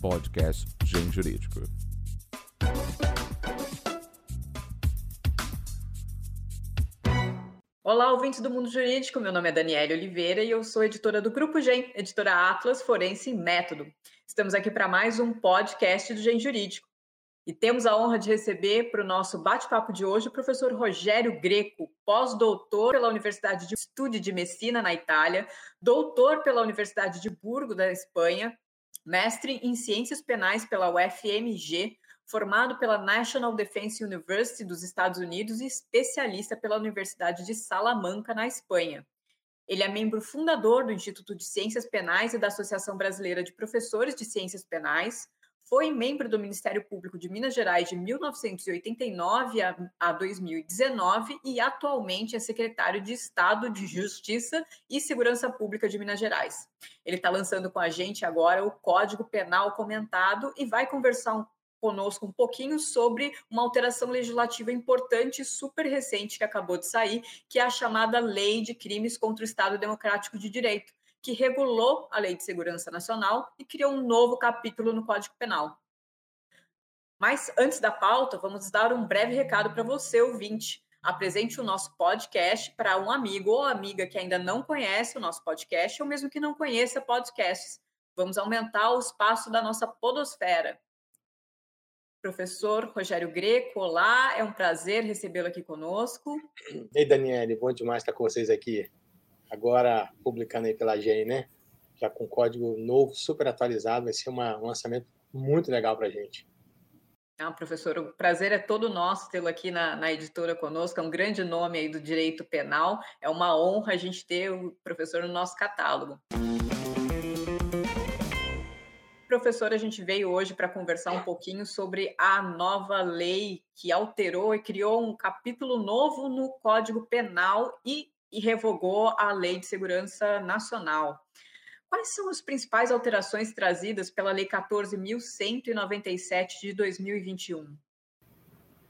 podcast Gen Jurídico. Olá, ouvintes do Mundo Jurídico. Meu nome é Daniela Oliveira e eu sou editora do Grupo Gen, editora Atlas Forense Método. Estamos aqui para mais um podcast do Gen Jurídico. E temos a honra de receber para o nosso bate-papo de hoje o professor Rogério Greco, pós-doutor pela Universidade de Estúdio de Messina, na Itália, doutor pela Universidade de Burgo, da Espanha, mestre em Ciências Penais pela UFMG, formado pela National Defense University dos Estados Unidos e especialista pela Universidade de Salamanca, na Espanha. Ele é membro fundador do Instituto de Ciências Penais e da Associação Brasileira de Professores de Ciências Penais, foi membro do Ministério Público de Minas Gerais de 1989 a, 2019 e atualmente é secretário de Estado de Justiça e Segurança Pública de Minas Gerais. Ele está lançando com a gente agora o Código Penal comentado e vai conversar um, conosco um pouquinho sobre uma alteração legislativa importante, super recente, que acabou de sair, que é a chamada Lei de Crimes contra o Estado Democrático de Direito que regulou a Lei de Segurança Nacional e criou um novo capítulo no Código Penal. Mas antes da pauta, vamos dar um breve recado para você, ouvinte. Apresente o nosso podcast para um amigo ou amiga que ainda não conhece o nosso podcast ou mesmo que não conheça podcasts. Vamos aumentar o espaço da nossa podosfera. Professor Rogério Greco, olá, é um prazer recebê-lo aqui conosco. Ei, Daniele, bom demais estar com vocês aqui agora publicando aí pela GEM, né? Já com código novo, super atualizado, vai ser uma, um lançamento muito legal para a gente. Ah, professor, o prazer é todo nosso tê-lo aqui na, na, editora conosco, é um grande nome aí do direito penal, é uma honra a gente ter o professor no nosso catálogo. Professor, a gente veio hoje para conversar um pouquinho sobre a nova lei que alterou e criou um capítulo novo no Código Penal e e revogou a Lei de Segurança Nacional. Quais são as principais alterações trazidas pela Lei 14.197 de 2021?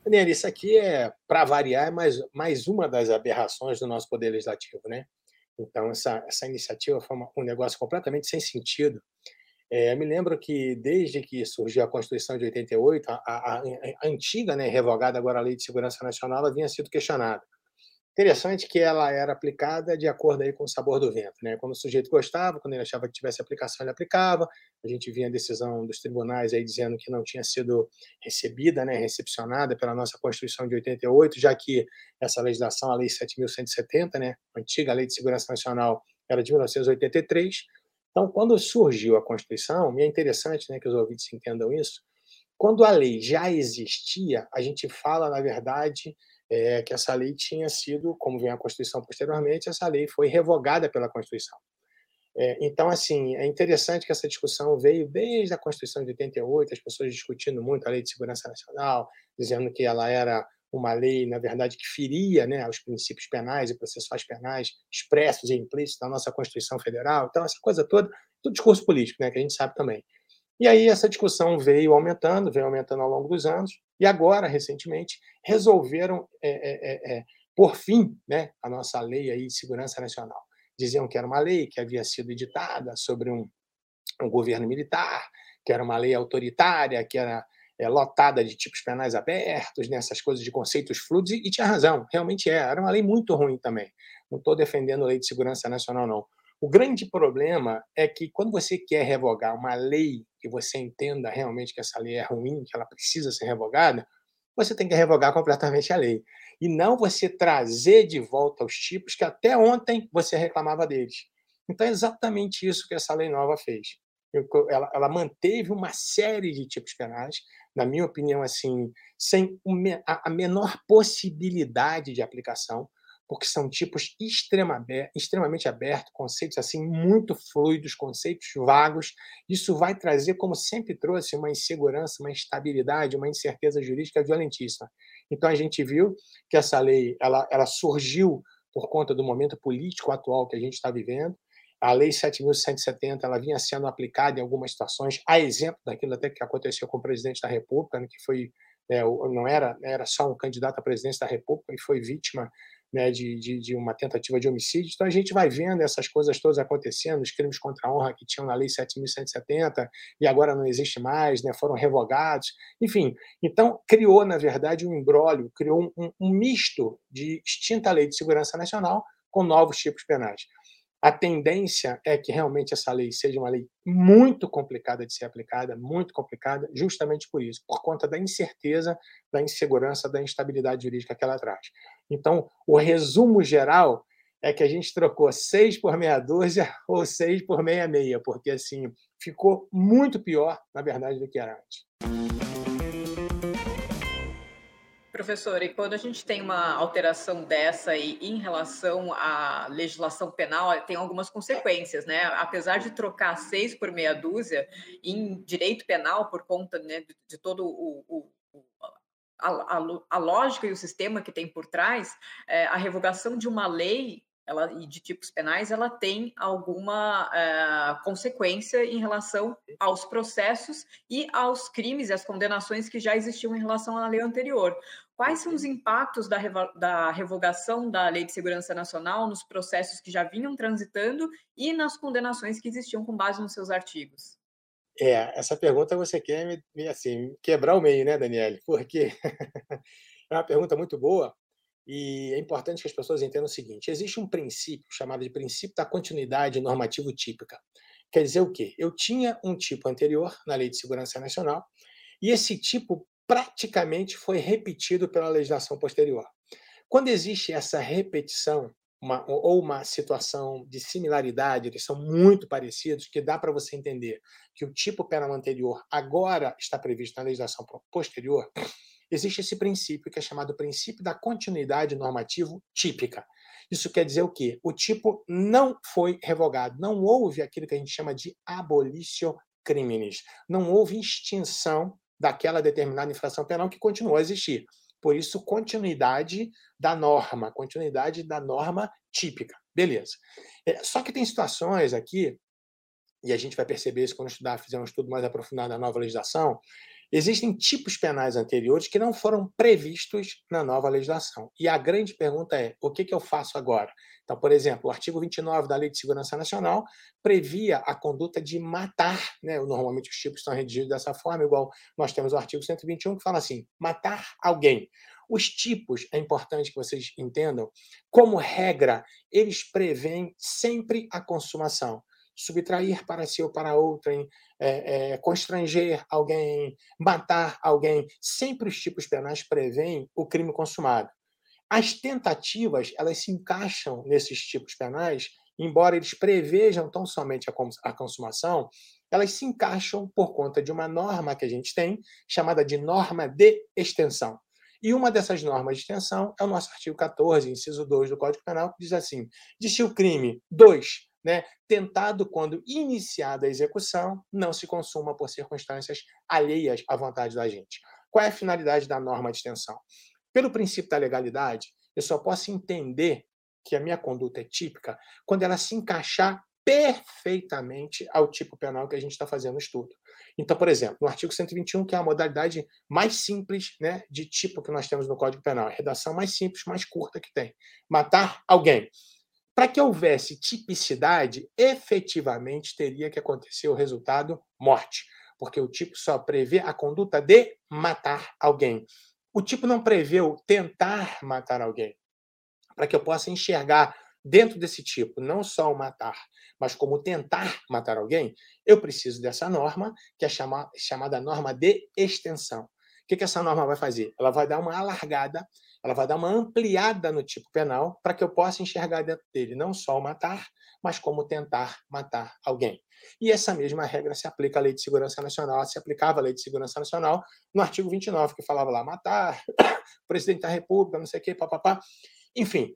Daniela, isso aqui é, para variar, é mais, mais uma das aberrações do nosso Poder Legislativo, né? Então, essa, essa iniciativa foi uma, um negócio completamente sem sentido. É, me lembro que, desde que surgiu a Constituição de 88, a, a, a antiga, né, revogada agora a Lei de Segurança Nacional, ela vinha sido questionada. Interessante que ela era aplicada de acordo aí com o sabor do vento, né? Quando o sujeito gostava, quando ele achava que tivesse aplicação, ele aplicava. A gente vinha a decisão dos tribunais aí dizendo que não tinha sido recebida, né, recepcionada pela nossa Constituição de 88, já que essa legislação, a Lei 7170, né, antiga Lei de Segurança Nacional, era de 1983. Então, quando surgiu a Constituição, e é interessante, né, que os ouvintes entendam isso, quando a lei já existia, a gente fala, na verdade, é, que essa lei tinha sido, como vem a Constituição posteriormente, essa lei foi revogada pela Constituição. É, então, assim, é interessante que essa discussão veio desde a Constituição de 88, as pessoas discutindo muito a Lei de Segurança Nacional, dizendo que ela era uma lei, na verdade, que feria né, os princípios penais e processuais penais expressos e implícitos da nossa Constituição Federal. Então, essa coisa toda, tudo discurso político, né, que a gente sabe também. E aí essa discussão veio aumentando, veio aumentando ao longo dos anos, e agora, recentemente, resolveram é, é, é, por fim né, a nossa lei aí de segurança nacional. Diziam que era uma lei que havia sido editada sobre um, um governo militar, que era uma lei autoritária, que era é, lotada de tipos penais abertos, nessas né, coisas de conceitos fluidos, e, e tinha razão, realmente é. Era uma lei muito ruim também. Não estou defendendo a lei de segurança nacional, não. O grande problema é que quando você quer revogar uma lei que você entenda realmente que essa lei é ruim, que ela precisa ser revogada, você tem que revogar completamente a lei. E não você trazer de volta os tipos que até ontem você reclamava deles. Então é exatamente isso que essa lei nova fez. Ela, ela manteve uma série de tipos penais, na minha opinião, assim, sem a menor possibilidade de aplicação porque são tipos extremamente abertos, conceitos assim muito fluidos, conceitos vagos. Isso vai trazer, como sempre trouxe, uma insegurança, uma instabilidade, uma incerteza jurídica violentíssima. Então a gente viu que essa lei ela, ela surgiu por conta do momento político atual que a gente está vivendo. A Lei 7.170 ela vinha sendo aplicada em algumas situações, a exemplo daquilo até que aconteceu com o presidente da República, né, que foi é, não era era só um candidato à presidência da República e foi vítima né, de, de, de, uma tentativa de homicídio. Então a gente vai vendo essas coisas todas acontecendo, os crimes contra a honra que tinham na Lei 7.170 e agora não existe mais, né, foram revogados. Enfim, então criou, na verdade, um embrólio, criou um, um misto de extinta Lei de Segurança Nacional com novos tipos penais. A tendência é que realmente essa lei seja uma lei muito complicada de ser aplicada, muito complicada, justamente por isso, por conta da incerteza, da insegurança, da instabilidade jurídica que ela traz. Então, o resumo geral é que a gente trocou seis por meia dúzia ou seis por meia meia, porque assim ficou muito pior, na verdade, do que era antes. Professor, e quando a gente tem uma alteração dessa e em relação à legislação penal, tem algumas consequências, né? Apesar de trocar seis por meia dúzia em direito penal por conta né, de, todo o, o a, a, a, lógica e o sistema que tem por trás, é, a revogação de uma lei ela, e de tipos penais, ela tem alguma é, consequência em relação aos processos e aos crimes e às condenações que já existiam em relação à lei anterior. Quais são os impactos da, da revogação da Lei de Segurança Nacional nos processos que já vinham transitando e nas condenações que existiam com base nos seus artigos? É, essa pergunta você quer me, assim, quebrar o meio, né, Daniele? Porque é uma pergunta muito boa e é importante que as pessoas entendam o seguinte: existe um princípio chamado de princípio da continuidade normativo típica. Quer dizer o quê? Eu tinha um tipo anterior na Lei de Segurança Nacional e esse tipo praticamente foi repetido pela legislação posterior. Quando existe essa repetição, uma, ou uma situação de similaridade, eles são muito parecidos, que dá para você entender que o tipo penal anterior agora está previsto na legislação posterior, existe esse princípio que é chamado princípio da continuidade normativo típica. Isso quer dizer o quê? O tipo não foi revogado, não houve aquilo que a gente chama de abolicio criminis, não houve extinção daquela determinada infração penal que continuou a existir. Por isso, continuidade da norma, continuidade da norma típica. Beleza. É, só que tem situações aqui, e a gente vai perceber isso quando estudar, fizer um estudo mais aprofundado da nova legislação, Existem tipos penais anteriores que não foram previstos na nova legislação. E a grande pergunta é: o que, que eu faço agora? Então, por exemplo, o artigo 29 da Lei de Segurança Nacional previa a conduta de matar, né? normalmente os tipos estão redigidos dessa forma, igual nós temos o artigo 121 que fala assim: matar alguém. Os tipos, é importante que vocês entendam, como regra, eles prevêem sempre a consumação subtrair para si ou para outrem, é, é, constranger alguém, matar alguém. Sempre os tipos penais prevêem o crime consumado. As tentativas, elas se encaixam nesses tipos penais, embora eles prevejam tão somente a consumação, elas se encaixam por conta de uma norma que a gente tem, chamada de norma de extensão. E uma dessas normas de extensão é o nosso artigo 14, inciso 2 do Código Penal, que diz assim: de se o crime 2 né, tentado quando iniciada a execução, não se consuma por circunstâncias alheias à vontade da gente. Qual é a finalidade da norma de extensão? Pelo princípio da legalidade, eu só posso entender que a minha conduta é típica quando ela se encaixar perfeitamente ao tipo penal que a gente está fazendo o estudo. Então, por exemplo, no artigo 121, que é a modalidade mais simples né, de tipo que nós temos no Código Penal, a redação mais simples, mais curta que tem. Matar alguém. Para que houvesse tipicidade, efetivamente teria que acontecer o resultado morte, porque o tipo só prevê a conduta de matar alguém. O tipo não prevê o tentar matar alguém. Para que eu possa enxergar dentro desse tipo não só o matar, mas como tentar matar alguém, eu preciso dessa norma, que é chamada norma de extensão. O que essa norma vai fazer? Ela vai dar uma alargada ela vai dar uma ampliada no tipo penal para que eu possa enxergar dentro dele não só o matar, mas como tentar matar alguém. E essa mesma regra se aplica à Lei de Segurança Nacional, se aplicava à Lei de Segurança Nacional no artigo 29, que falava lá matar, presidente da República, não sei o quê, papapá. Enfim,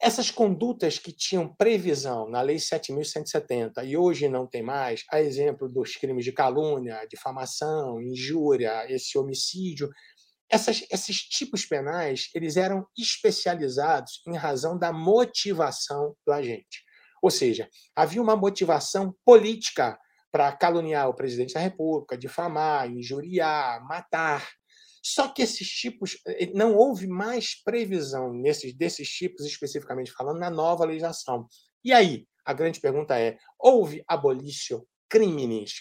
essas condutas que tinham previsão na Lei 7.170 e hoje não tem mais, a exemplo dos crimes de calúnia, difamação, injúria, esse homicídio, essas, esses tipos penais eles eram especializados em razão da motivação do agente. Ou seja, havia uma motivação política para caluniar o presidente da República, difamar, injuriar, matar. Só que esses tipos, eh, não houve mais previsão nesses, desses tipos, especificamente falando, na nova legislação. E aí, a grande pergunta é: houve abolício crimes?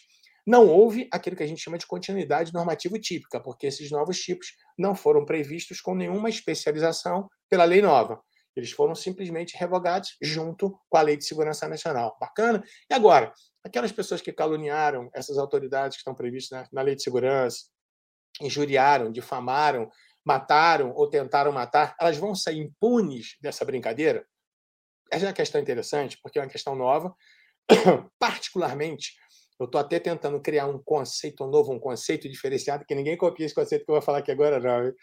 Não houve aquilo que a gente chama de continuidade normativa típica, porque esses novos tipos não foram previstos com nenhuma especialização pela lei nova. Eles foram simplesmente revogados junto com a Lei de Segurança Nacional. Bacana? E agora, aquelas pessoas que caluniaram essas autoridades que estão previstas na, na Lei de Segurança, injuriaram, difamaram, mataram ou tentaram matar, elas vão sair impunes dessa brincadeira? Essa é uma questão interessante, porque é uma questão nova. Particularmente, eu estou até tentando criar um conceito novo, um conceito diferenciado, que ninguém copia esse conceito que eu vou falar aqui agora, não.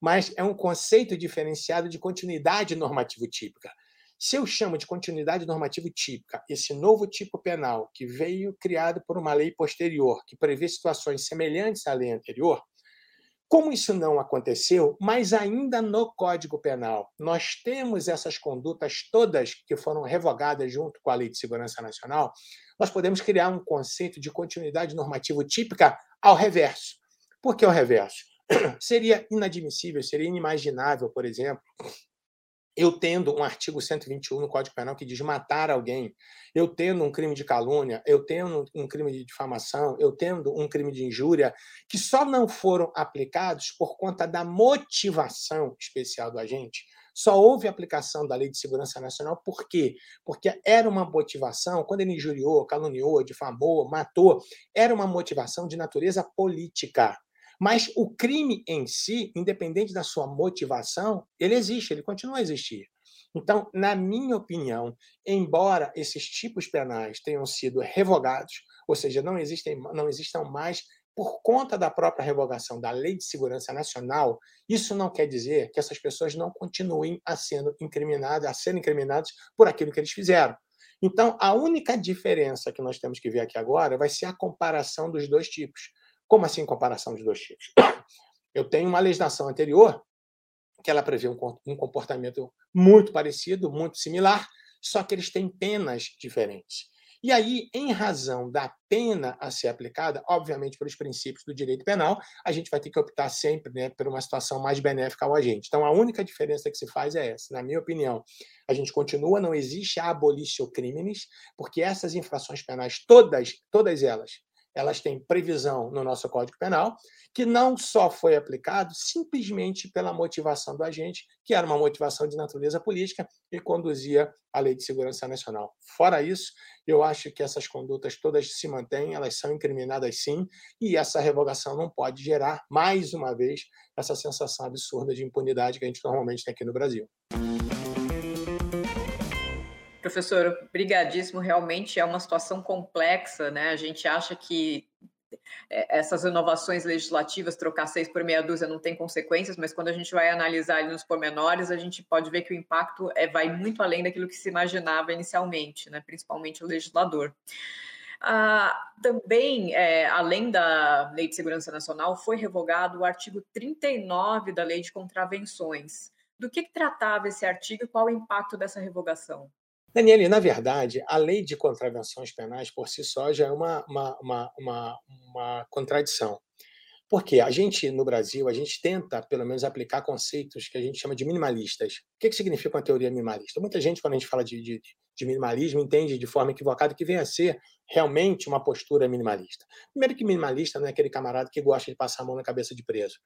Mas é um conceito diferenciado de continuidade normativo típica. Se eu chamo de continuidade normativo típica esse novo tipo penal que veio criado por uma lei posterior, que prevê situações semelhantes à lei anterior, como isso não aconteceu, mas ainda no Código Penal nós temos essas condutas todas que foram revogadas junto com a Lei de Segurança Nacional, nós podemos criar um conceito de continuidade normativo típica ao reverso. Por que ao reverso? Seria inadmissível, seria inimaginável, por exemplo, eu tendo um artigo 121 no Código Penal que diz matar alguém, eu tendo um crime de calúnia, eu tendo um crime de difamação, eu tendo um crime de injúria, que só não foram aplicados por conta da motivação especial do agente. Só houve aplicação da Lei de Segurança Nacional, por quê? Porque era uma motivação, quando ele injuriou, caluniou, difamou, matou, era uma motivação de natureza política. Mas o crime em si, independente da sua motivação, ele existe, ele continua a existir. Então, na minha opinião, embora esses tipos penais tenham sido revogados, ou seja, não existem, não existam mais por conta da própria revogação da Lei de Segurança Nacional, isso não quer dizer que essas pessoas não continuem a sendo incriminadas, a serem incriminadas por aquilo que eles fizeram. Então, a única diferença que nós temos que ver aqui agora vai ser a comparação dos dois tipos. Como assim comparação de dois tipos? Eu tenho uma legislação anterior que ela prevê um comportamento muito parecido, muito similar, só que eles têm penas diferentes. E aí, em razão da pena a ser aplicada, obviamente pelos princípios do direito penal, a gente vai ter que optar sempre né, por uma situação mais benéfica ao agente. Então, a única diferença que se faz é essa. Na minha opinião, a gente continua, não existe a abolição crimes, porque essas infrações penais, todas, todas elas, elas têm previsão no nosso Código Penal, que não só foi aplicado simplesmente pela motivação do agente, que era uma motivação de natureza política e conduzia à Lei de Segurança Nacional. Fora isso, eu acho que essas condutas todas se mantêm, elas são incriminadas sim, e essa revogação não pode gerar, mais uma vez, essa sensação absurda de impunidade que a gente normalmente tem aqui no Brasil. Professor, brigadíssimo. Realmente é uma situação complexa, né? A gente acha que é, essas inovações legislativas, trocar seis por meia dúzia, não tem consequências, mas quando a gente vai analisar ali nos pormenores, a gente pode ver que o impacto é, vai muito além daquilo que se imaginava inicialmente, né? principalmente o legislador. Ah, também, é, além da Lei de Segurança Nacional, foi revogado o artigo 39 da Lei de Contravenções. Do que, que tratava esse artigo e qual o impacto dessa revogação? Daniele, na verdade, a lei de contravenções penais por si só já é uma, uma, uma, uma, uma contradição. Porque a gente, no Brasil, a gente tenta, pelo menos, aplicar conceitos que a gente chama de minimalistas. O que, que significa uma teoria minimalista? Muita gente, quando a gente fala de, de, de minimalismo, entende de forma equivocada que vem a ser realmente uma postura minimalista. Primeiro que minimalista não é aquele camarada que gosta de passar a mão na cabeça de preso.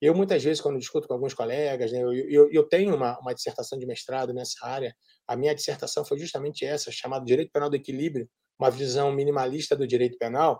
Eu, muitas vezes, quando discuto com alguns colegas, né, eu, eu, eu, tenho uma, uma dissertação de mestrado nessa área, a minha dissertação foi justamente essa, chamada Direito Penal do Equilíbrio, uma visão minimalista do direito penal,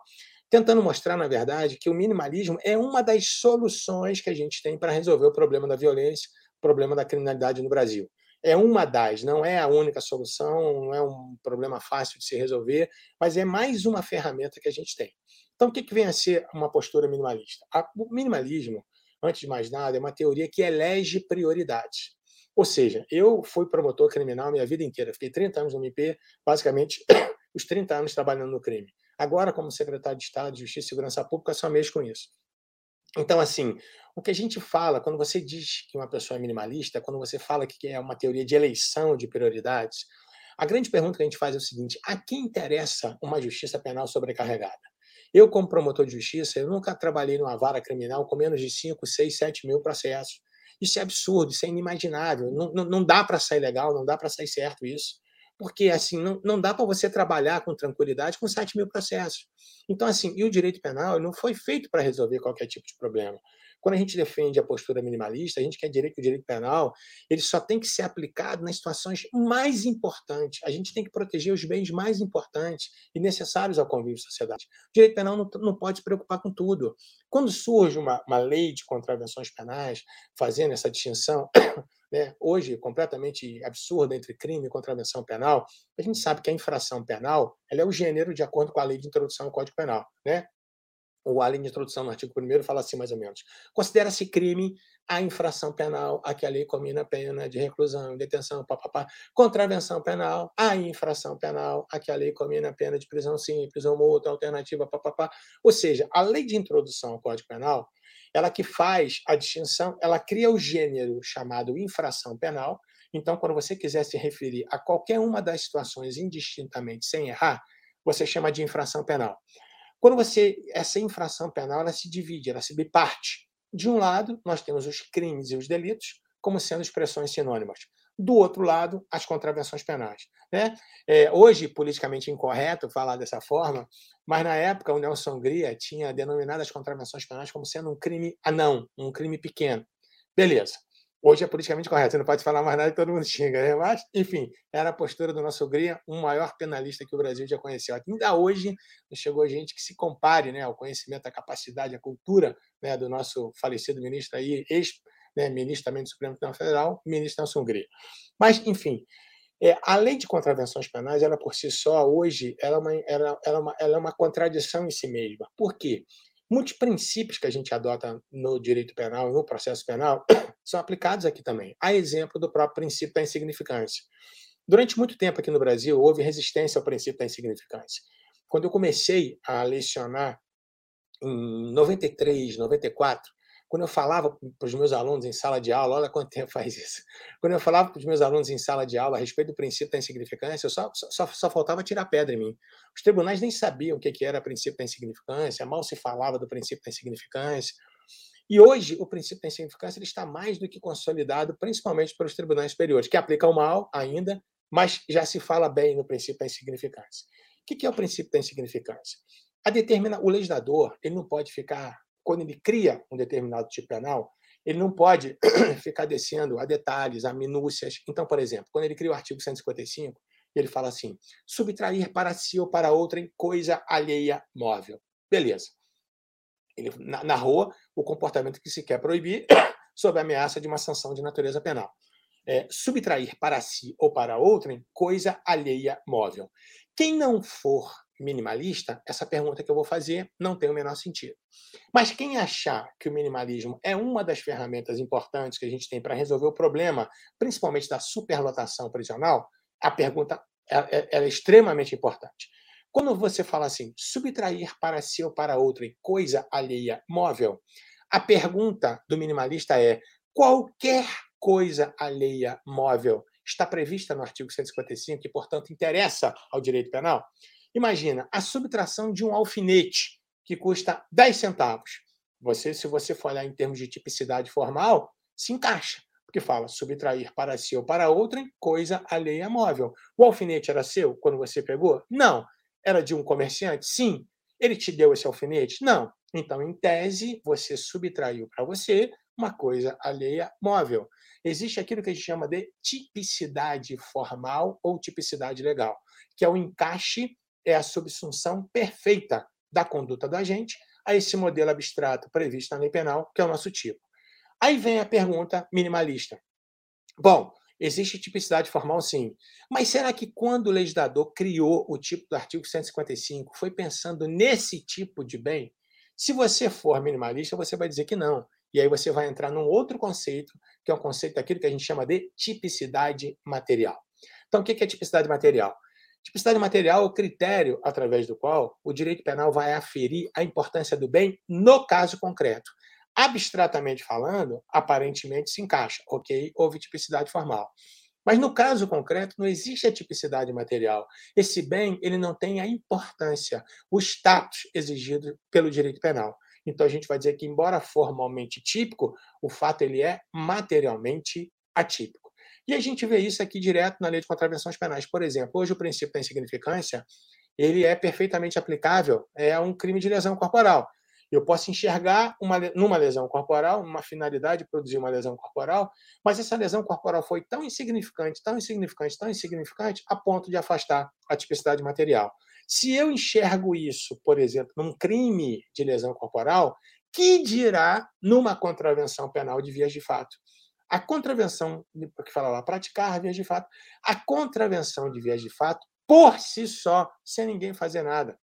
tentando mostrar, na verdade, que o minimalismo é uma das soluções que a gente tem para resolver o problema da violência, o problema da criminalidade no Brasil. É uma das, não é a única solução, não é um problema fácil de se resolver, mas é mais uma ferramenta que a gente tem. Então, o que, que vem a ser uma postura minimalista? O minimalismo, antes de mais nada, é uma teoria que elege prioridades. Ou seja, eu fui promotor criminal minha vida inteira, fiquei 30 anos no MP, basicamente os 30 anos trabalhando no crime. Agora, como secretário de Estado de Justiça e Segurança Pública, só mexo com isso. Então, assim, o que a gente fala, quando você diz que uma pessoa é minimalista, quando você fala que é uma teoria de eleição de prioridades, a grande pergunta que a gente faz é o seguinte: a quem interessa uma justiça penal sobrecarregada? Eu, como promotor de justiça, eu nunca trabalhei numa vara criminal com menos de 5, 6, 7 mil processos. Isso é absurdo, isso é inimaginável. Não, não, não dá para sair legal, não dá para sair certo isso. Porque, assim, não, não dá para você trabalhar com tranquilidade com 7 mil processos. Então, assim, e o direito penal não foi feito para resolver qualquer tipo de problema. Quando a gente defende a postura minimalista, a gente quer dizer que o direito penal ele só tem que ser aplicado nas situações mais importantes. A gente tem que proteger os bens mais importantes e necessários ao convívio da sociedade. O direito penal não, não pode se preocupar com tudo. Quando surge uma, uma lei de contravenções penais fazendo essa distinção, né, hoje completamente absurda entre crime e contravenção penal, a gente sabe que a infração penal ela é o gênero de acordo com a lei de introdução ao Código Penal. Né? O além de introdução no artigo 1 fala assim mais ou menos. Considera-se crime a infração penal a que a lei combina pena de reclusão, detenção, papapá. Contravenção penal, a infração penal a que a lei combina pena de prisão simples ou multa alternativa, papapá. Ou seja, a lei de introdução ao Código Penal, ela que faz a distinção, ela cria o gênero chamado infração penal. Então, quando você quiser se referir a qualquer uma das situações indistintamente sem errar, você chama de infração penal. Quando você essa infração penal ela se divide, ela se biparte. De um lado, nós temos os crimes e os delitos como sendo expressões sinônimas. Do outro lado, as contravenções penais. Né? É, hoje, politicamente incorreto falar dessa forma, mas na época o Nelson Hungria tinha denominado as contravenções penais como sendo um crime anão, um crime pequeno. Beleza. Hoje é politicamente correto, você não pode falar mais nada e todo mundo xinga, né? Mas, enfim, era a postura do nosso Gria, um maior penalista que o Brasil já conheceu. Ainda hoje chegou gente que se compare né, ao conhecimento, à capacidade, à cultura né, do nosso falecido ministro aí, ex-ministro né, também do Supremo Tribunal Federal, ministro Nelson Gria. Mas, enfim, é, a lei de contravenções penais, ela por si só, hoje, ela é, uma, ela, ela, é uma, ela é uma contradição em si mesma. Por quê? Muitos princípios que a gente adota no direito penal, no processo penal, são aplicados aqui também. A exemplo do próprio princípio da insignificância. Durante muito tempo aqui no Brasil, houve resistência ao princípio da insignificância. Quando eu comecei a lecionar em 93, 94, quando eu falava para os meus alunos em sala de aula, olha quanto tempo faz isso. Quando eu falava para os meus alunos em sala de aula a respeito do princípio da insignificância, eu só, só, só faltava tirar pedra em mim. Os tribunais nem sabiam o que era o princípio da insignificância, mal se falava do princípio da insignificância. E hoje, o princípio da insignificância ele está mais do que consolidado, principalmente pelos tribunais superiores, que aplicam mal ainda, mas já se fala bem no princípio da insignificância. O que é o princípio da insignificância? A determina, o legislador ele não pode ficar quando ele cria um determinado tipo penal, ele não pode ficar descendo a detalhes, a minúcias. Então, por exemplo, quando ele cria o artigo 155, ele fala assim: subtrair para si ou para outrem coisa alheia móvel. Beleza. Ele narrou o comportamento que se quer proibir sob a ameaça de uma sanção de natureza penal. É, subtrair para si ou para outrem coisa alheia móvel. Quem não for minimalista, essa pergunta que eu vou fazer não tem o menor sentido. Mas quem achar que o minimalismo é uma das ferramentas importantes que a gente tem para resolver o problema, principalmente da superlotação prisional, a pergunta é, extremamente importante. Quando você fala assim, subtrair para si ou para outro em coisa alheia móvel, a pergunta do minimalista é: qualquer coisa alheia móvel está prevista no artigo 155 e, portanto, interessa ao direito penal? Imagina a subtração de um alfinete que custa 10 centavos. Você, se você for olhar em termos de tipicidade formal, se encaixa, porque fala subtrair para si ou para outrem coisa alheia móvel. O alfinete era seu quando você pegou? Não. Era de um comerciante? Sim. Ele te deu esse alfinete? Não. Então, em tese, você subtraiu para você uma coisa alheia móvel. Existe aquilo que a gente chama de tipicidade formal ou tipicidade legal, que é o encaixe é a subsunção perfeita da conduta do agente a esse modelo abstrato previsto na lei penal, que é o nosso tipo. Aí vem a pergunta minimalista. Bom, existe tipicidade formal sim, mas será que quando o legislador criou o tipo do artigo 155 foi pensando nesse tipo de bem? Se você for minimalista, você vai dizer que não. E aí você vai entrar num outro conceito, que é o conceito daquilo que a gente chama de tipicidade material. Então, o que é tipicidade material? Tipicidade material é o critério através do qual o direito penal vai aferir a importância do bem no caso concreto. Abstratamente falando, aparentemente se encaixa, ok? Houve tipicidade formal. Mas no caso concreto não existe a tipicidade material. Esse bem ele não tem a importância, o status exigido pelo direito penal. Então a gente vai dizer que embora formalmente típico, o fato ele é materialmente atípico. E a gente vê isso aqui direto na lei de contravenções penais. Por exemplo, hoje o princípio da insignificância ele é perfeitamente aplicável é a um crime de lesão corporal. Eu posso enxergar uma, numa lesão corporal, uma finalidade de produzir uma lesão corporal, mas essa lesão corporal foi tão insignificante, tão insignificante, tão insignificante, a ponto de afastar a tipicidade material. Se eu enxergo isso, por exemplo, num crime de lesão corporal, que dirá numa contravenção penal de vias de fato? A contravenção, que fala lá, praticar vias de fato, a contravenção de vias de fato, por si só, sem ninguém fazer nada,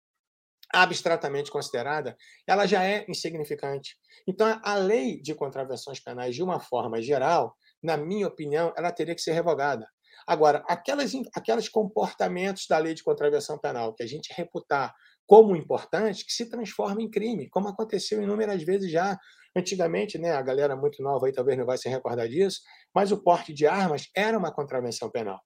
abstratamente considerada, ela já é insignificante. Então, a lei de contravenções penais, de uma forma geral, na minha opinião, ela teria que ser revogada. Agora, aquelas, aqueles comportamentos da lei de contravenção penal que a gente reputar como importantes, que se transformam em crime, como aconteceu inúmeras vezes já. Antigamente, né, a galera muito nova aí talvez não vai se recordar disso, mas o porte de armas era uma contravenção penal.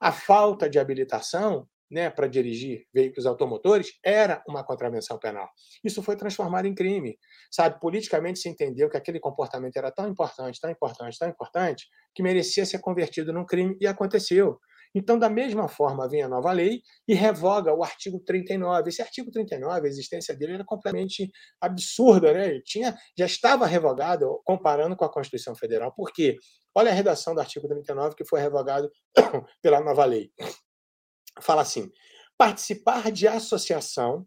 A falta de habilitação né, para dirigir veículos automotores era uma contravenção penal. Isso foi transformado em crime. Sabe, politicamente se entendeu que aquele comportamento era tão importante, tão importante, tão importante, que merecia ser convertido num crime e aconteceu. Então, da mesma forma, vem a nova lei e revoga o artigo 39. Esse artigo 39, a existência dele era completamente absurda, né? Ele tinha, já estava revogado comparando com a Constituição Federal. Por quê? Olha a redação do artigo 39 que foi revogado pela nova lei fala assim: participar de associação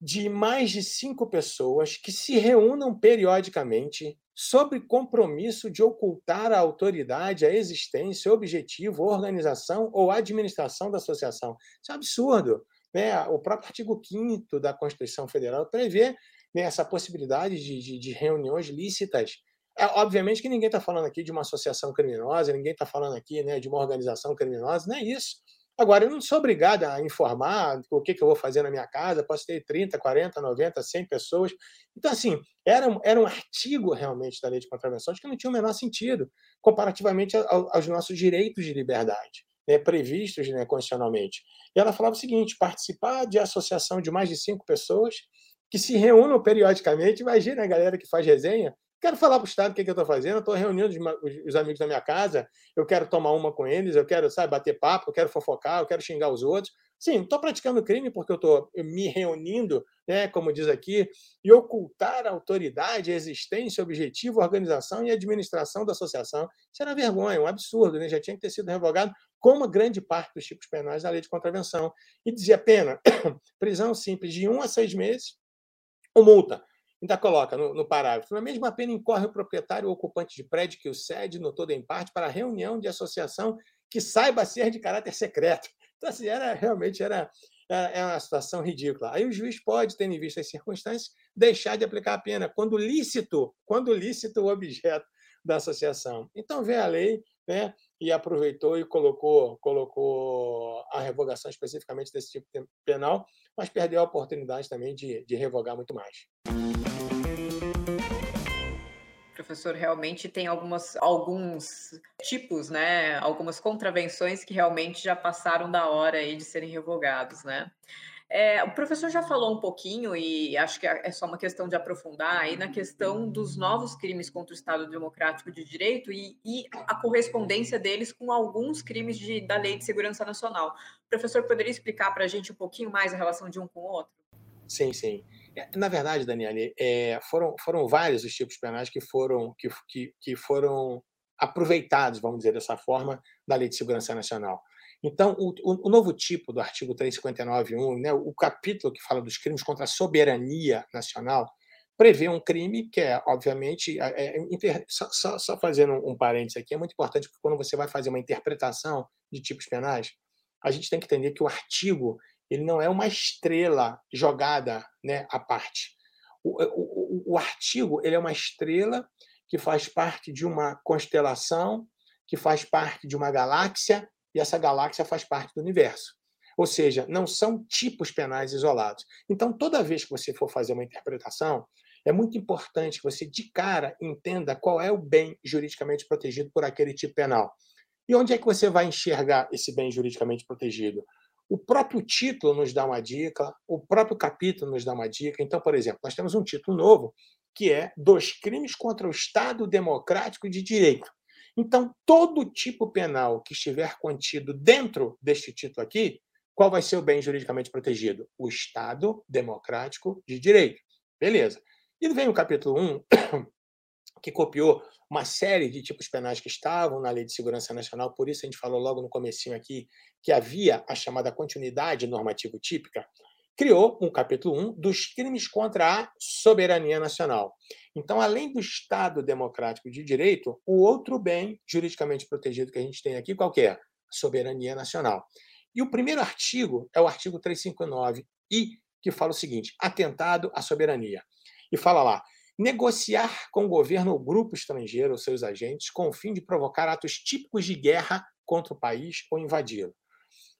de mais de cinco pessoas que se reúnam periodicamente sob compromisso de ocultar a autoridade, a existência, objetivo, organização ou administração da associação. Isso é um absurdo. Né? O próprio artigo 5 da Constituição Federal prevê né, essa possibilidade de, de, de reuniões lícitas. É, obviamente que ninguém está falando aqui de uma associação criminosa, ninguém está falando aqui né, de uma organização criminosa, não é isso. Agora, eu não sou obrigado a informar o que, que eu vou fazer na minha casa, posso ter 30, 40, 90, 100 pessoas. Então, assim, era, era um artigo realmente da lei de contravenções que não tinha o menor sentido, comparativamente ao, aos nossos direitos de liberdade, né, previstos né, constitucionalmente. E ela falava o seguinte: participar de associação de mais de cinco pessoas que se reúnam periodicamente. Imagina a galera que faz resenha, Quero falar para o Estado o que, que eu estou fazendo. Estou reunindo os, amigos da minha casa, eu quero tomar uma com eles, eu quero, sabe, bater papo, eu quero fofocar, eu quero xingar os outros. Sim, estou praticando crime porque eu estou me reunindo, né, como diz aqui, e ocultar a autoridade, a existência, objetivo, organização e administração da associação. Isso era vergonha, um absurdo, né? já tinha que ter sido revogado, como grande parte dos tipos penais da lei de contravenção. E dizia pena, prisão simples de um a seis meses ou multa Ainda coloca no, no parágrafo: na mesma pena incorre o proprietário ou ocupante de prédio que o cede no todo em parte para reunião de associação que saiba ser de caráter secreto. Então, assim, era, realmente era, era, era uma situação ridícula. Aí o juiz pode, tendo em vista as circunstâncias, deixar de aplicar a pena quando lícito, quando lícito o objeto da associação. Então, vem a lei né, e aproveitou e colocou, colocou a revogação especificamente desse tipo penal, mas perdeu a oportunidade também de, de revogar muito mais professor, realmente tem algumas, alguns tipos, né? Algumas contravenções que realmente já passaram da hora aí de serem revogados, né? É, o professor já falou um pouquinho, e acho que é, é só uma questão de aprofundar aí na questão dos novos crimes contra o Estado Democrático de Direito e, e a correspondência deles com alguns crimes de, da Lei de Segurança Nacional. O professor poderia explicar para a gente um pouquinho mais a relação de um com o outro? Sim, sim. É, na verdade, Daniele, é, foram, foram vários os tipos penais que foram, que, que, que foram aproveitados, vamos dizer dessa forma, da Lei de Segurança Nacional. Então, o, o, novo tipo do artigo 359.1, né, o capítulo que fala dos crimes contra a soberania nacional, prevê um crime que é, obviamente, é, é, só, só, só, fazendo um, um parênteses aqui, é muito importante porque quando você vai fazer uma interpretação de tipos penais, a gente tem que entender que o artigo ele não é uma estrela jogada né, à parte. O, o, o, artigo ele é uma estrela que faz parte de uma constelação, que faz parte de uma galáxia, e essa galáxia faz parte do universo. Ou seja, não são tipos penais isolados. Então, toda vez que você for fazer uma interpretação, é muito importante que você, de cara, entenda qual é o bem juridicamente protegido por aquele tipo penal. E onde é que você vai enxergar esse bem juridicamente protegido? O próprio título nos dá uma dica, o próprio capítulo nos dá uma dica. Então, por exemplo, nós temos um título novo que é Dos crimes contra o Estado Democrático de Direito. Então, todo tipo penal que estiver contido dentro deste título aqui, qual vai ser o bem juridicamente protegido? O Estado Democrático de Direito. Beleza. E vem o capítulo 1, que copiou uma série de tipos penais que estavam na Lei de Segurança Nacional, por isso a gente falou logo no comecinho aqui que havia a chamada continuidade normativo típica, criou um capítulo 1 dos crimes contra a soberania nacional. Então, além do Estado democrático de direito, o outro bem juridicamente protegido que a gente tem aqui, qual é? Soberania nacional. E o primeiro artigo é o artigo 359, e que fala o seguinte: atentado à soberania. E fala lá: negociar com o governo ou grupo estrangeiro ou seus agentes com o fim de provocar atos típicos de guerra contra o país ou invadi-lo.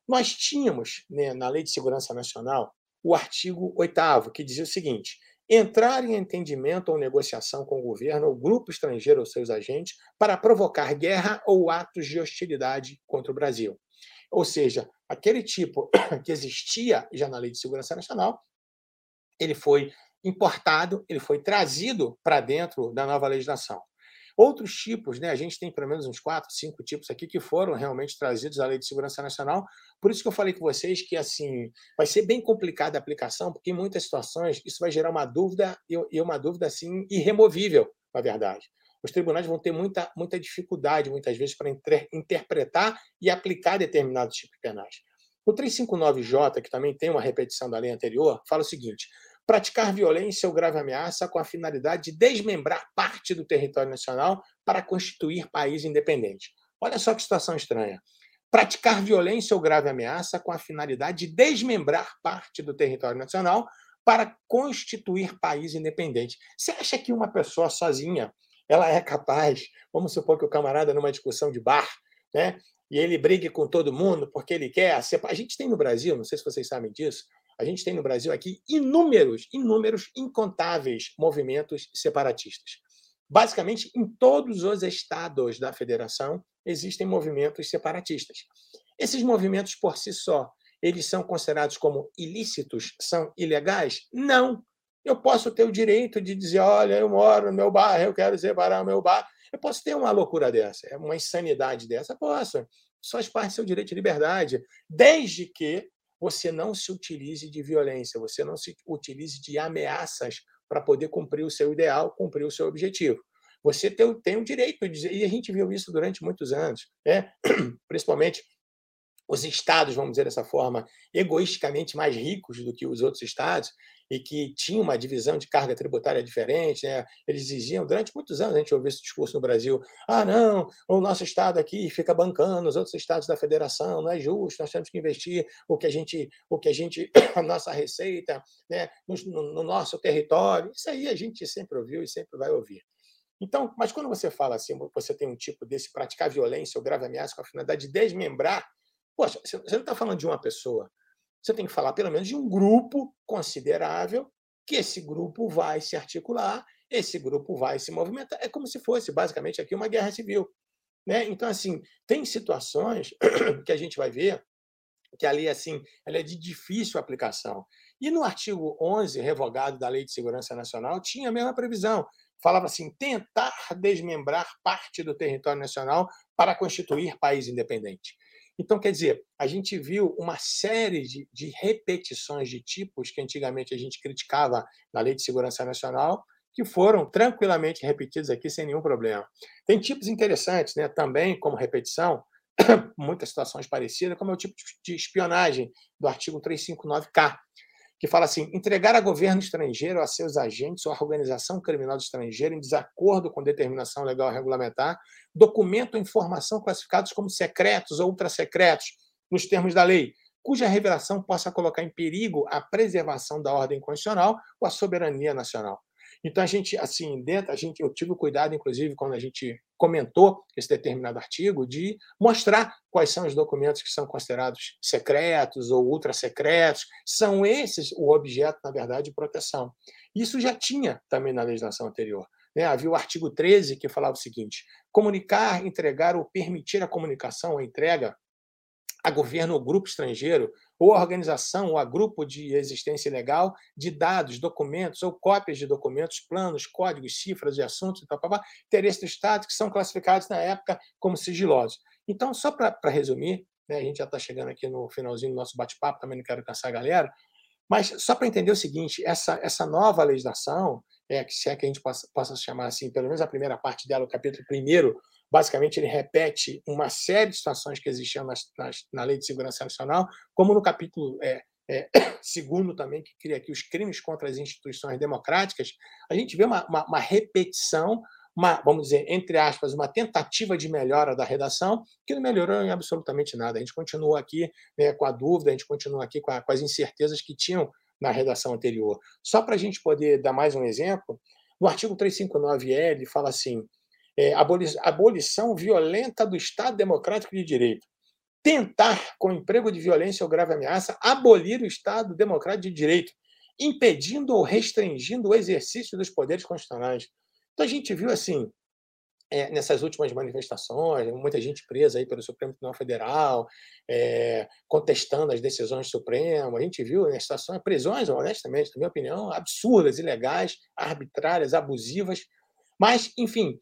Nós tínhamos, né, na Lei de Segurança Nacional, o artigo 8 que dizia o seguinte: entrar em entendimento ou negociação com o governo ou grupo estrangeiro ou seus agentes para provocar guerra ou atos de hostilidade contra o Brasil. Ou seja, aquele tipo que existia já na Lei de Segurança Nacional, ele foi importado, ele foi trazido para dentro da nova legislação. Outros tipos, né, a gente tem pelo menos uns quatro, cinco tipos aqui que foram realmente trazidos à Lei de Segurança Nacional. Por isso que eu falei com vocês que assim vai ser bem complicada a aplicação, porque em muitas situações isso vai gerar uma dúvida e uma dúvida assim irremovível, na verdade. Os tribunais vão ter muita, muita dificuldade, muitas vezes, para interpretar e aplicar determinados tipos penais. O 359J, que também tem uma repetição da lei anterior, fala o seguinte: praticar violência ou grave ameaça com a finalidade de desmembrar parte do território nacional para constituir país independente. Olha só que situação estranha. Praticar violência ou grave ameaça com a finalidade de desmembrar parte do território nacional para constituir país independente. Você acha que uma pessoa sozinha ela é capaz, vamos supor que o camarada numa discussão de bar, né, e ele brigue com todo mundo porque ele quer a gente tem no Brasil, não sei se vocês sabem disso, a gente tem no Brasil aqui inúmeros, inúmeros, incontáveis movimentos separatistas. Basicamente, em todos os estados da federação existem movimentos separatistas. Esses movimentos por si só, eles são considerados como ilícitos, são ilegais? Não. Eu posso ter o direito de dizer, olha, eu moro no meu bairro, eu quero separar o meu bairro. Eu posso ter uma loucura dessa, uma insanidade dessa, posso. Faz parte do seu direito de liberdade, desde que você não se utilize de violência, você não se utilize de ameaças para poder cumprir o seu ideal, cumprir o seu objetivo. Você tem, tem o direito de dizer, e a gente viu isso durante muitos anos, né? principalmente os estados, vamos dizer dessa forma, egoisticamente mais ricos do que os outros estados, e que tinham uma divisão de carga tributária diferente. Né? Eles diziam, durante muitos anos, a gente ouviu esse discurso no Brasil: ah, não, o nosso estado aqui fica bancando os outros estados da federação, não é justo, nós temos que investir o que a gente, o que a gente, a nossa receita, né, no, no nosso território. Isso aí a gente sempre ouviu e sempre vai ouvir. Então, mas quando você fala assim, você tem um tipo desse praticar violência ou grave ameaça com a finalidade de desmembrar Poxa, você não está falando de uma pessoa. Você tem que falar pelo menos de um grupo considerável, que esse grupo vai se articular, esse grupo vai se movimentar. É como se fosse, basicamente, aqui uma guerra civil. Né? Então, assim, tem situações que a gente vai ver que ali, assim, ela é de difícil aplicação. E no artigo 11, revogado da Lei de Segurança Nacional, tinha a mesma previsão. Falava assim: tentar desmembrar parte do território nacional para constituir país independente. Então, quer dizer, a gente viu uma série de, de repetições de tipos que antigamente a gente criticava na Lei de Segurança Nacional, que foram tranquilamente repetidos aqui sem nenhum problema. Tem tipos interessantes, né? também como repetição, muitas situações parecidas, como é o tipo de espionagem do artigo 359K, que fala assim: entregar a governo estrangeiro, a seus agentes ou a organização criminosa estrangeira, em desacordo com determinação legal regulamentar, documento ou informação classificados como secretos ou ultrasecretos, nos termos da lei, cuja revelação possa colocar em perigo a preservação da ordem constitucional ou a soberania nacional. Então a gente, assim, dentro, a gente, eu tive cuidado, inclusive, quando a gente comentou esse determinado artigo, de mostrar quais são os documentos que são considerados secretos ou ultra secretos. São esses o objeto, na verdade, de proteção. Isso já tinha também na legislação anterior. Né? Havia o artigo 13 que falava o seguinte: comunicar, entregar ou permitir a comunicação, a entrega a governo ou grupo estrangeiro, ou a organização ou a grupo de existência legal de dados, documentos ou cópias de documentos, planos, códigos, cifras e assuntos, tal, tal, tal, interesse do Estado, que são classificados na época como sigilosos. Então, só para resumir, né, a gente já está chegando aqui no finalzinho do nosso bate-papo, também não quero cansar a galera, mas só para entender o seguinte, essa, essa nova legislação, é, se é que a gente possa, possa chamar assim, pelo menos a primeira parte dela, o capítulo primeiro, basicamente ele repete uma série de situações que existiam nas, nas, na Lei de Segurança Nacional, como no capítulo é, é, segundo também, que cria aqui os crimes contra as instituições democráticas, a gente vê uma, uma, uma repetição uma, vamos dizer, entre aspas, uma tentativa de melhora da redação, que não melhorou em absolutamente nada. A gente continua aqui né, com a dúvida, a gente continua aqui com, a, com as incertezas que tinham na redação anterior. Só para a gente poder dar mais um exemplo, no artigo 359L, ele fala assim: é, abolição violenta do Estado Democrático de Direito. Tentar, com emprego de violência ou grave ameaça, abolir o Estado Democrático de Direito, impedindo ou restringindo o exercício dos poderes constitucionais. Então a gente viu assim, é, nessas últimas manifestações, muita gente presa aí pelo Supremo Tribunal Federal, é, contestando as decisões do Supremo. A gente viu né, situações, prisões, honestamente, na minha opinião, absurdas, ilegais, arbitrárias, abusivas. Mas, enfim,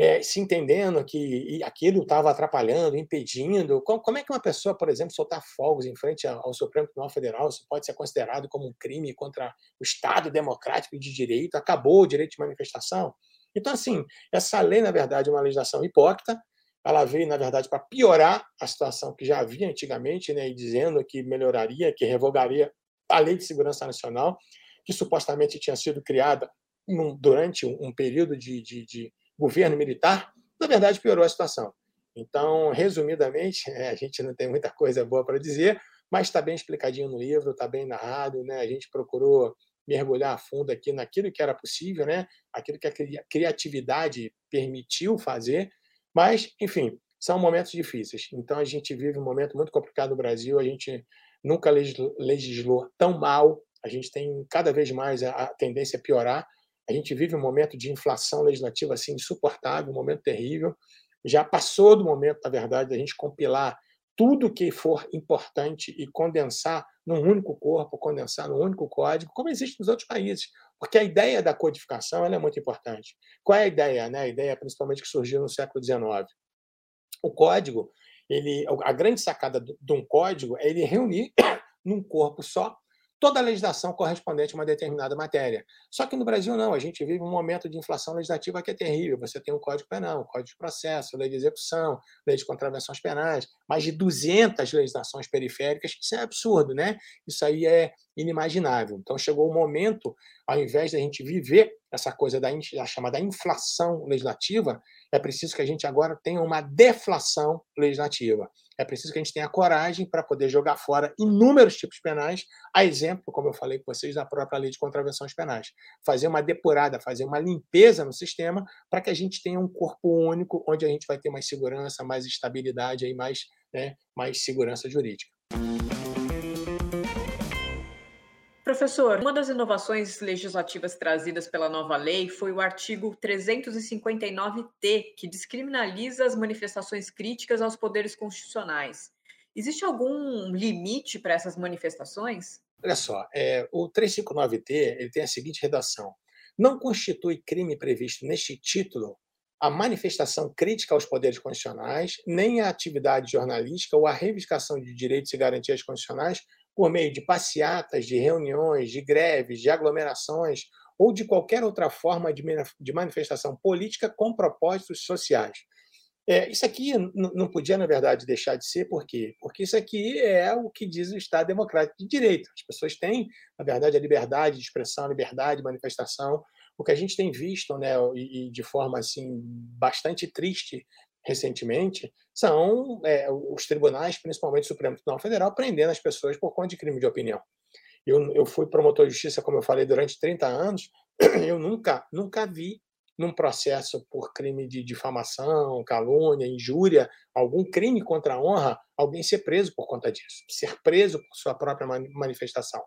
é, se entendendo que aquilo estava atrapalhando, impedindo. Como, como, é que uma pessoa, por exemplo, soltar fogos em frente ao Supremo Tribunal Federal, isso pode ser considerado como um crime contra o Estado democrático e de direito? Acabou o direito de manifestação? Então, assim, essa lei, na verdade, é uma legislação hipócrita. Ela veio, na verdade, para piorar a situação que já havia antigamente, né, e dizendo que melhoraria, que revogaria a Lei de Segurança Nacional, que supostamente tinha sido criada durante um período de, de, de governo militar, na verdade piorou a situação. Então, resumidamente, é, a gente não tem muita coisa boa para dizer, mas está bem explicadinho no livro, está bem narrado, né? A gente procurou mergulhar a fundo aqui naquilo que era possível, né? Aquilo que a criatividade permitiu fazer, mas, enfim, são momentos difíceis. Então, a gente vive um momento muito complicado no Brasil, a gente nunca legislou tão mal, a gente tem cada vez mais a tendência a piorar, a gente vive um momento de inflação legislativa assim insuportável, um momento terrível. Já passou do momento, na verdade, da gente compilar tudo que for importante e condensar num único corpo, condensar num único código, como existe nos outros países. Porque a ideia da codificação é muito importante. Qual é a ideia? Né? A ideia, principalmente, que surgiu no século XIX. O código, ele, a grande sacada de um código é ele reunir num corpo só toda a legislação correspondente a uma determinada matéria. Só que no Brasil não, a gente vive um momento de inflação legislativa que é terrível. Você tem o Código Penal, o Código de Processo, Lei de Execução, Lei de Contravenções Penais, mais de 200 legislações periféricas, isso é absurdo, né? Isso aí é inimaginável. Então chegou o momento, ao invés de a gente viver essa coisa da, da chamada inflação legislativa, é preciso que a gente agora tenha uma deflação legislativa. É preciso que a gente tenha coragem para poder jogar fora inúmeros tipos penais, a exemplo, como eu falei com vocês, da própria lei de contravenções penais. Fazer uma depurada, fazer uma limpeza no sistema para que a gente tenha um corpo único, onde a gente vai ter mais segurança, mais estabilidade, e mais, né, mais segurança jurídica. Professor, uma das inovações legislativas trazidas pela nova lei foi o artigo 359-T, que descriminaliza as manifestações críticas aos poderes constitucionais. Existe algum limite para essas manifestações? Olha só, é, o 359-T ele tem a seguinte redação: não constitui crime previsto neste título a manifestação crítica aos poderes constitucionais, nem a atividade jornalística ou a reivindicação de direitos e garantias constitucionais por meio de passeatas, de reuniões, de greves, de aglomerações ou de qualquer outra forma de manifestação política com propósitos sociais. É, isso aqui não podia, na verdade, deixar de ser, por quê? Porque isso aqui é o que diz o Estado Democrático de Direito. As pessoas têm, na verdade, a liberdade de expressão, a liberdade de manifestação. O que a gente tem visto, né, e de forma assim bastante triste recentemente, são é, os tribunais, principalmente o Supremo Tribunal Federal, prendendo as pessoas por conta de crime de opinião. Eu, eu fui promotor de justiça, como eu falei, durante 30 anos, eu nunca, nunca vi num processo por crime de difamação, calúnia, injúria, algum crime contra a honra, alguém ser preso por conta disso, ser preso por sua própria manifestação.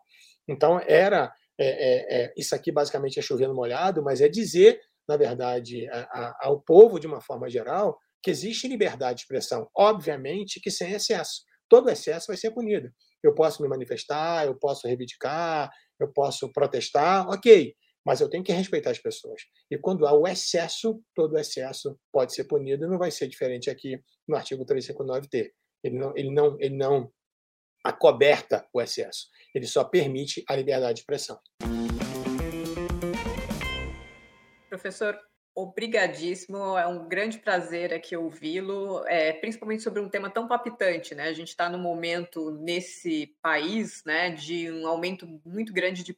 Então, era. É, é, é, isso aqui basicamente é chovendo molhado, mas é dizer na verdade, a, a, ao povo de uma forma geral que existe liberdade de expressão. Obviamente que sem excesso. Todo excesso vai ser punido. Eu posso me manifestar, eu posso reivindicar, eu posso protestar, ok, mas eu tenho que respeitar as pessoas. E quando há o excesso, todo excesso pode ser punido, não vai ser diferente aqui no artigo 359T. Ele não, ele não, ele não acoberta o excesso, ele só permite a liberdade de expressão. Professor, obrigadíssimo. É um grande prazer aqui ouvi-lo, é, principalmente sobre um tema tão palpitante, né? A gente está no momento nesse país, né, de um aumento muito grande de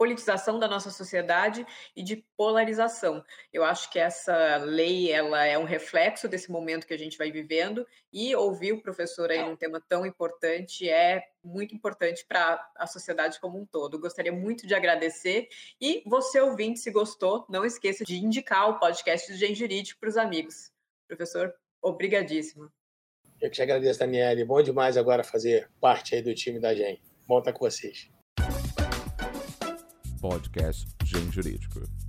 politização da nossa sociedade e de polarização. Eu acho que essa lei ela é um reflexo desse momento que a gente vai vivendo e ouvir o professor aí num tema tão importante é muito importante para a sociedade como um todo. Gostaria muito de agradecer e você ouvinte, se gostou, não esqueça de indicar o podcast do Gen Jurídico para os amigos. Professor, obrigadíssimo. Eu que te agradeço, Daniele. Bom demais agora fazer parte aí do time da Gen. Bom estar com vocês podcast Gen Jurídico.